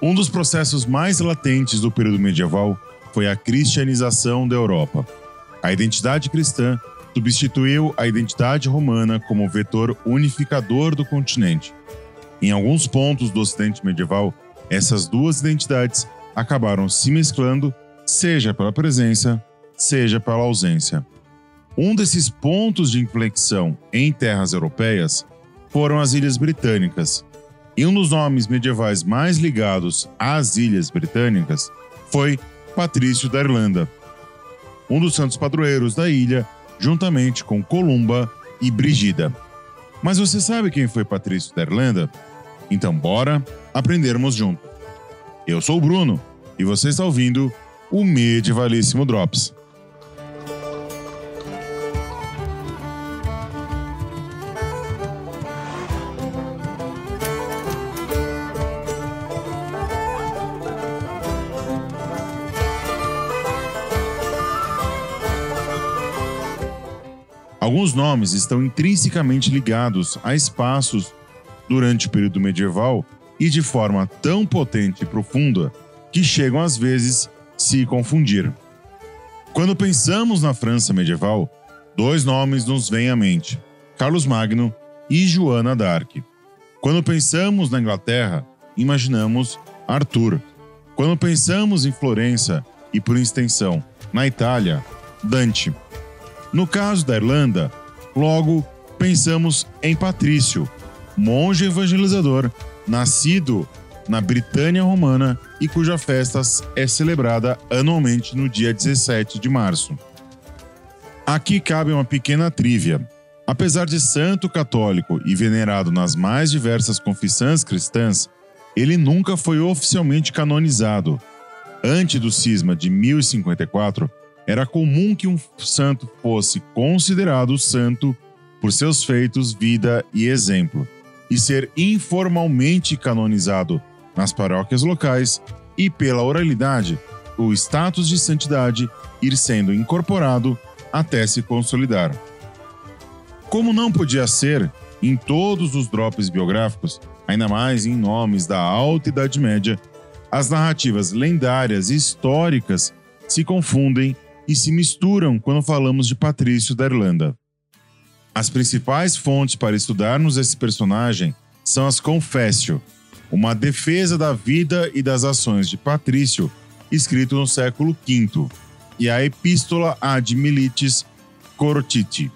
Um dos processos mais latentes do período medieval foi a cristianização da Europa. A identidade cristã substituiu a identidade romana como vetor unificador do continente. Em alguns pontos do Ocidente medieval, essas duas identidades acabaram se mesclando, seja pela presença, seja pela ausência. Um desses pontos de inflexão em terras europeias foram as Ilhas Britânicas, e um dos nomes medievais mais ligados às Ilhas Britânicas foi Patrício da Irlanda, um dos santos padroeiros da ilha, juntamente com Columba e Brigida. Mas você sabe quem foi Patrício da Irlanda? Então bora aprendermos junto. Eu sou o Bruno e você está ouvindo o Medievalíssimo Drops. Alguns nomes estão intrinsecamente ligados a espaços durante o período medieval e de forma tão potente e profunda que chegam às vezes se confundir. Quando pensamos na França medieval, dois nomes nos vêm à mente: Carlos Magno e Joana d'Arc. Quando pensamos na Inglaterra, imaginamos Arthur. Quando pensamos em Florença e, por extensão, na Itália, Dante. No caso da Irlanda, logo pensamos em Patrício, monge evangelizador, nascido na Britânia Romana e cuja festa é celebrada anualmente no dia 17 de março. Aqui cabe uma pequena trívia. Apesar de santo católico e venerado nas mais diversas confissões cristãs, ele nunca foi oficialmente canonizado. Antes do cisma de 1054, era comum que um santo fosse considerado santo por seus feitos, vida e exemplo, e ser informalmente canonizado nas paróquias locais e pela oralidade, o status de santidade ir sendo incorporado até se consolidar. Como não podia ser em todos os drops biográficos, ainda mais em nomes da Alta Idade Média, as narrativas lendárias e históricas se confundem e se misturam quando falamos de Patrício da Irlanda. As principais fontes para estudarmos esse personagem são as Confessio, uma defesa da vida e das ações de Patrício, escrito no século V, e a Epístola ad Militis Corotiti,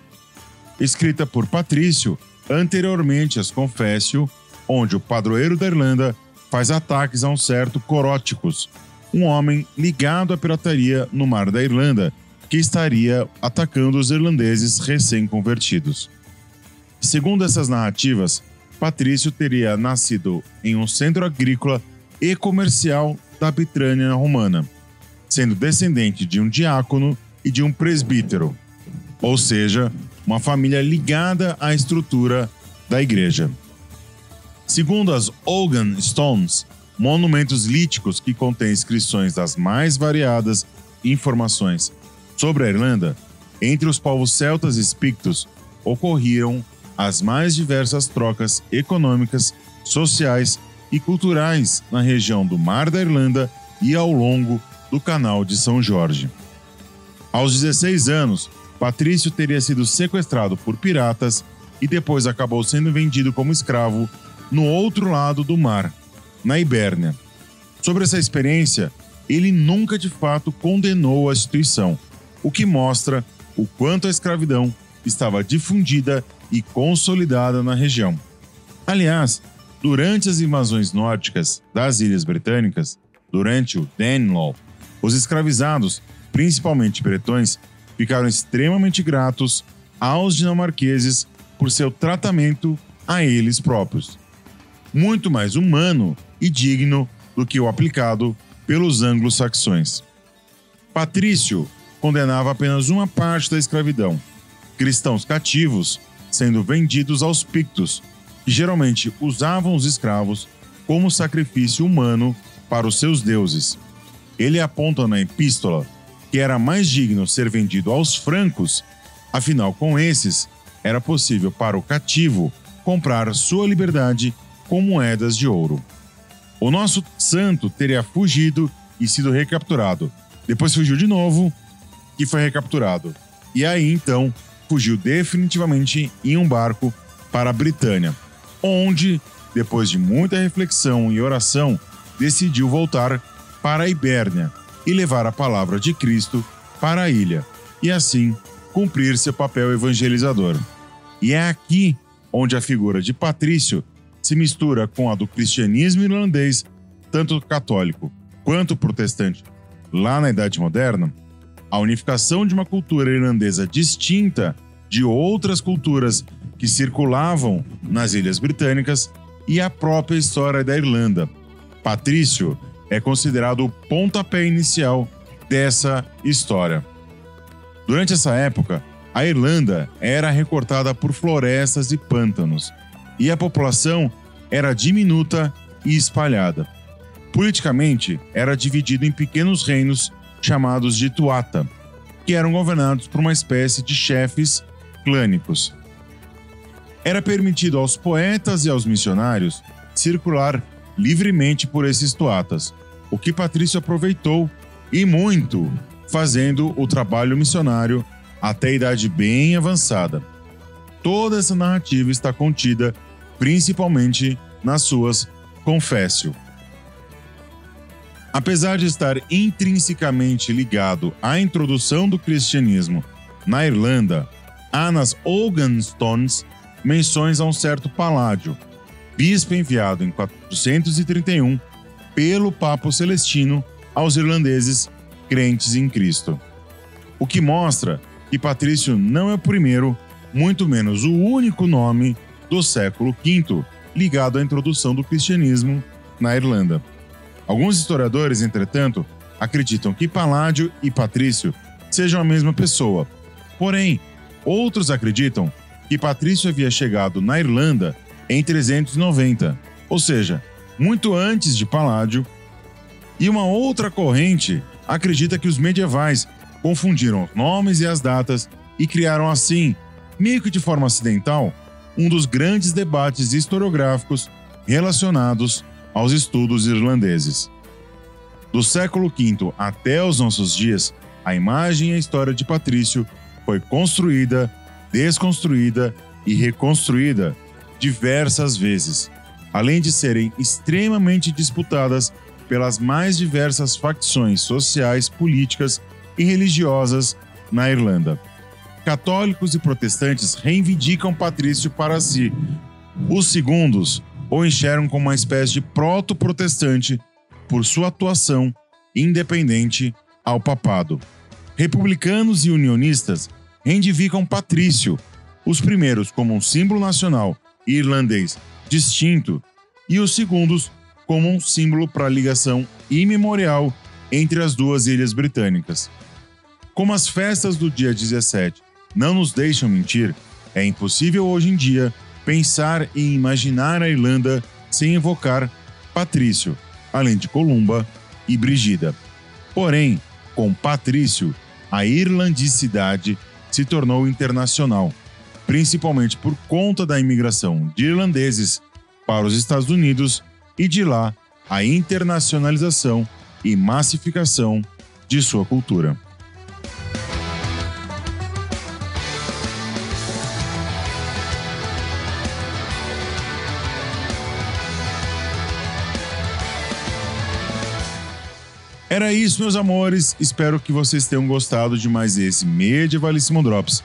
escrita por Patrício anteriormente às Confessio, onde o padroeiro da Irlanda faz ataques a um certo Coróticos, um homem ligado à pirataria no Mar da Irlanda, que estaria atacando os irlandeses recém-convertidos. Segundo essas narrativas, Patrício teria nascido em um centro agrícola e comercial da Bitrânia romana, sendo descendente de um diácono e de um presbítero, ou seja, uma família ligada à estrutura da igreja. Segundo as Ogan Stones, monumentos líticos que contêm inscrições das mais variadas informações sobre a Irlanda, entre os povos celtas e pictos ocorriam as mais diversas trocas econômicas, sociais e culturais na região do Mar da Irlanda e ao longo do Canal de São Jorge. Aos 16 anos, Patrício teria sido sequestrado por piratas e depois acabou sendo vendido como escravo no outro lado do mar, na Ibérnia. Sobre essa experiência, ele nunca de fato condenou a instituição, o que mostra o quanto a escravidão estava difundida e consolidada na região. Aliás, durante as invasões nórdicas das Ilhas Britânicas, durante o Danelaw, os escravizados, principalmente bretões, ficaram extremamente gratos aos dinamarqueses por seu tratamento a eles próprios. Muito mais humano e digno do que o aplicado pelos anglo-saxões. Patrício condenava apenas uma parte da escravidão, cristãos cativos sendo vendidos aos pictos, que geralmente usavam os escravos como sacrifício humano para os seus deuses. Ele aponta na epístola que era mais digno ser vendido aos francos, afinal, com esses, era possível para o cativo comprar sua liberdade com moedas de ouro. O nosso santo teria fugido e sido recapturado. Depois fugiu de novo e foi recapturado. E aí então fugiu definitivamente em um barco para a Britânia, onde, depois de muita reflexão e oração, decidiu voltar para a Ibérnia e levar a palavra de Cristo para a ilha, e assim cumprir seu papel evangelizador. E é aqui onde a figura de Patrício se mistura com a do cristianismo irlandês, tanto católico quanto protestante, lá na Idade Moderna, a unificação de uma cultura irlandesa distinta de outras culturas que circulavam nas Ilhas Britânicas e a própria história da Irlanda. Patrício é considerado o pontapé inicial dessa história. Durante essa época, a Irlanda era recortada por florestas e pântanos, e a população era diminuta e espalhada. Politicamente, era dividido em pequenos reinos chamados de Tuata, que eram governados por uma espécie de chefes clânicos. Era permitido aos poetas e aos missionários circular livremente por esses tuatas, o que Patrício aproveitou e muito, fazendo o trabalho missionário até a idade bem avançada. Toda essa narrativa está contida principalmente nas suas Confécio. Apesar de estar intrinsecamente ligado à introdução do cristianismo na Irlanda, há nas Stones menções a um certo Paládio, bispo enviado em 431 pelo Papa Celestino aos irlandeses crentes em Cristo. O que mostra que Patrício não é o primeiro, muito menos o único nome do século V ligado à introdução do cristianismo na Irlanda. Alguns historiadores, entretanto, acreditam que Paládio e Patrício sejam a mesma pessoa. Porém, outros acreditam que Patrício havia chegado na Irlanda em 390, ou seja, muito antes de Paládio. E uma outra corrente acredita que os medievais confundiram os nomes e as datas e criaram assim, meio que de forma acidental, um dos grandes debates historiográficos relacionados aos estudos irlandeses. Do século V até os nossos dias, a imagem e a história de Patrício foi construída, desconstruída e reconstruída diversas vezes, além de serem extremamente disputadas pelas mais diversas facções sociais, políticas e religiosas na Irlanda. Católicos e protestantes reivindicam Patrício para si. Os segundos o enxergam como uma espécie de proto-protestante por sua atuação independente ao papado. Republicanos e unionistas reivindicam Patrício, os primeiros como um símbolo nacional irlandês distinto e os segundos como um símbolo para a ligação imemorial entre as duas ilhas britânicas. Como as festas do dia 17 não nos deixam mentir, é impossível hoje em dia pensar e imaginar a Irlanda sem evocar Patrício, além de Columba e Brigida. Porém, com Patrício, a irlandicidade se tornou internacional, principalmente por conta da imigração de irlandeses para os Estados Unidos e de lá a internacionalização e massificação de sua cultura. Era isso, meus amores. Espero que vocês tenham gostado de mais esse Medievalíssimo Drops.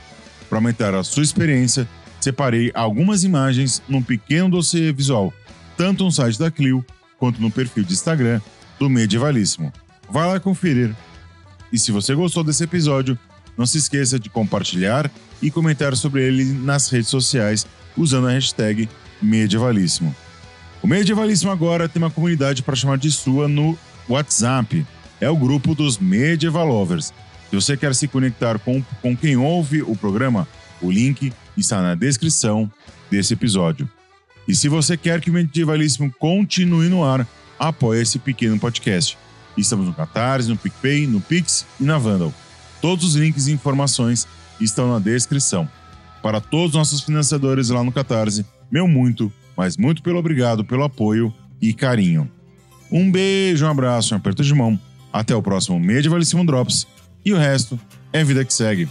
Para aumentar a sua experiência, separei algumas imagens num pequeno dossiê visual, tanto no site da Clio quanto no perfil de Instagram do Medievalíssimo. Vai lá conferir. E se você gostou desse episódio, não se esqueça de compartilhar e comentar sobre ele nas redes sociais usando a hashtag Medievalíssimo. O Medievalíssimo agora tem uma comunidade para chamar de sua no WhatsApp é o grupo dos Medieval Lovers. Se você quer se conectar com, com quem ouve o programa, o link está na descrição desse episódio. E se você quer que o Medievalíssimo continue no ar, apoie esse pequeno podcast. Estamos no Catarse, no PicPay, no Pix e na Vandal. Todos os links e informações estão na descrição. Para todos os nossos financiadores lá no Catarse, meu muito, mas muito pelo obrigado pelo apoio e carinho. Um beijo, um abraço, um aperto de mão. Até o próximo Medievalíssimo Drops. E o resto é vida que segue.